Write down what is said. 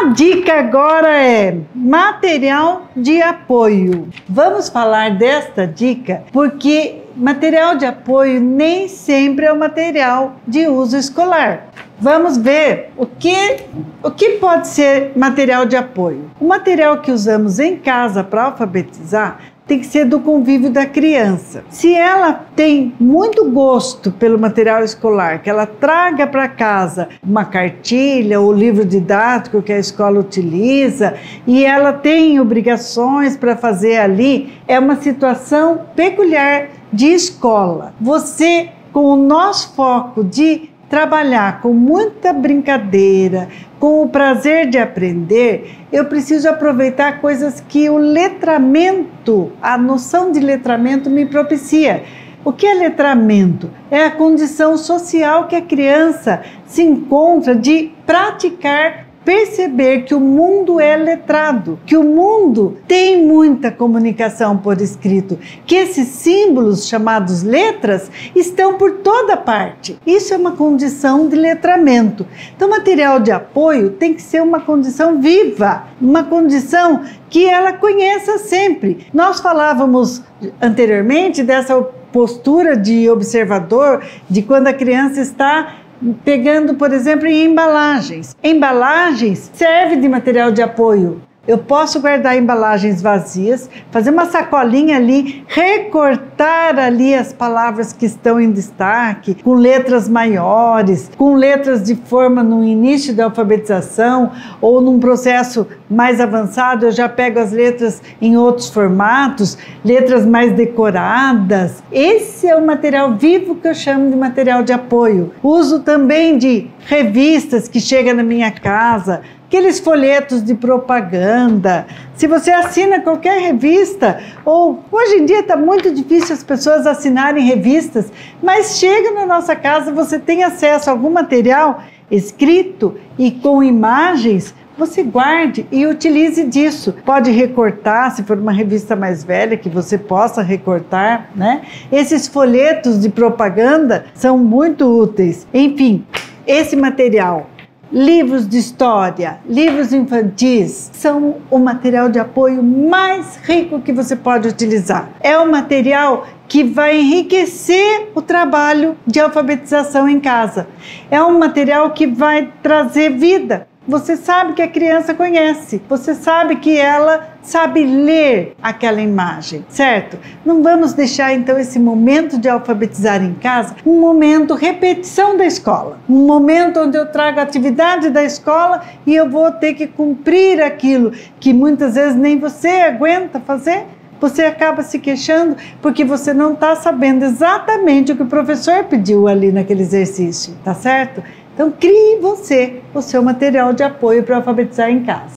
A dica agora é material de apoio. Vamos falar desta dica porque material de apoio nem sempre é o material de uso escolar. Vamos ver o que, o que pode ser material de apoio. O material que usamos em casa para alfabetizar tem que ser do convívio da criança. Se ela tem muito gosto pelo material escolar, que ela traga para casa uma cartilha ou livro didático que a escola utiliza e ela tem obrigações para fazer ali, é uma situação peculiar de escola. Você, com o nosso foco de trabalhar com muita brincadeira, com o prazer de aprender, eu preciso aproveitar coisas que o letramento, a noção de letramento me propicia. O que é letramento? É a condição social que a criança se encontra de praticar perceber que o mundo é letrado, que o mundo tem muita comunicação por escrito, que esses símbolos chamados letras estão por toda parte. Isso é uma condição de letramento. Então, material de apoio tem que ser uma condição viva, uma condição que ela conheça sempre. Nós falávamos anteriormente dessa postura de observador, de quando a criança está pegando, por exemplo, em embalagens. Embalagens serve de material de apoio. Eu posso guardar embalagens vazias, fazer uma sacolinha ali, recortar ali as palavras que estão em destaque, com letras maiores, com letras de forma no início da alfabetização ou num processo mais avançado, eu já pego as letras em outros formatos, letras mais decoradas. Esse é o material vivo que eu chamo de material de apoio. Uso também de revistas que chegam na minha casa, aqueles folhetos de propaganda. Se você assina qualquer revista, ou hoje em dia está muito difícil as pessoas assinarem revistas, mas chega na nossa casa, você tem acesso a algum material escrito e com imagens, você guarde e utilize disso. Pode recortar, se for uma revista mais velha, que você possa recortar, né? Esses folhetos de propaganda são muito úteis. Enfim, esse material livros de história, livros infantis são o material de apoio mais rico que você pode utilizar. É o material que vai enriquecer o trabalho de alfabetização em casa. É um material que vai trazer vida você sabe que a criança conhece, você sabe que ela sabe ler aquela imagem, certo? Não vamos deixar então esse momento de alfabetizar em casa um momento repetição da escola, um momento onde eu trago atividade da escola e eu vou ter que cumprir aquilo que muitas vezes nem você aguenta fazer você acaba se queixando porque você não está sabendo exatamente o que o professor pediu ali naquele exercício, tá certo? Então, crie você o seu material de apoio para alfabetizar em casa.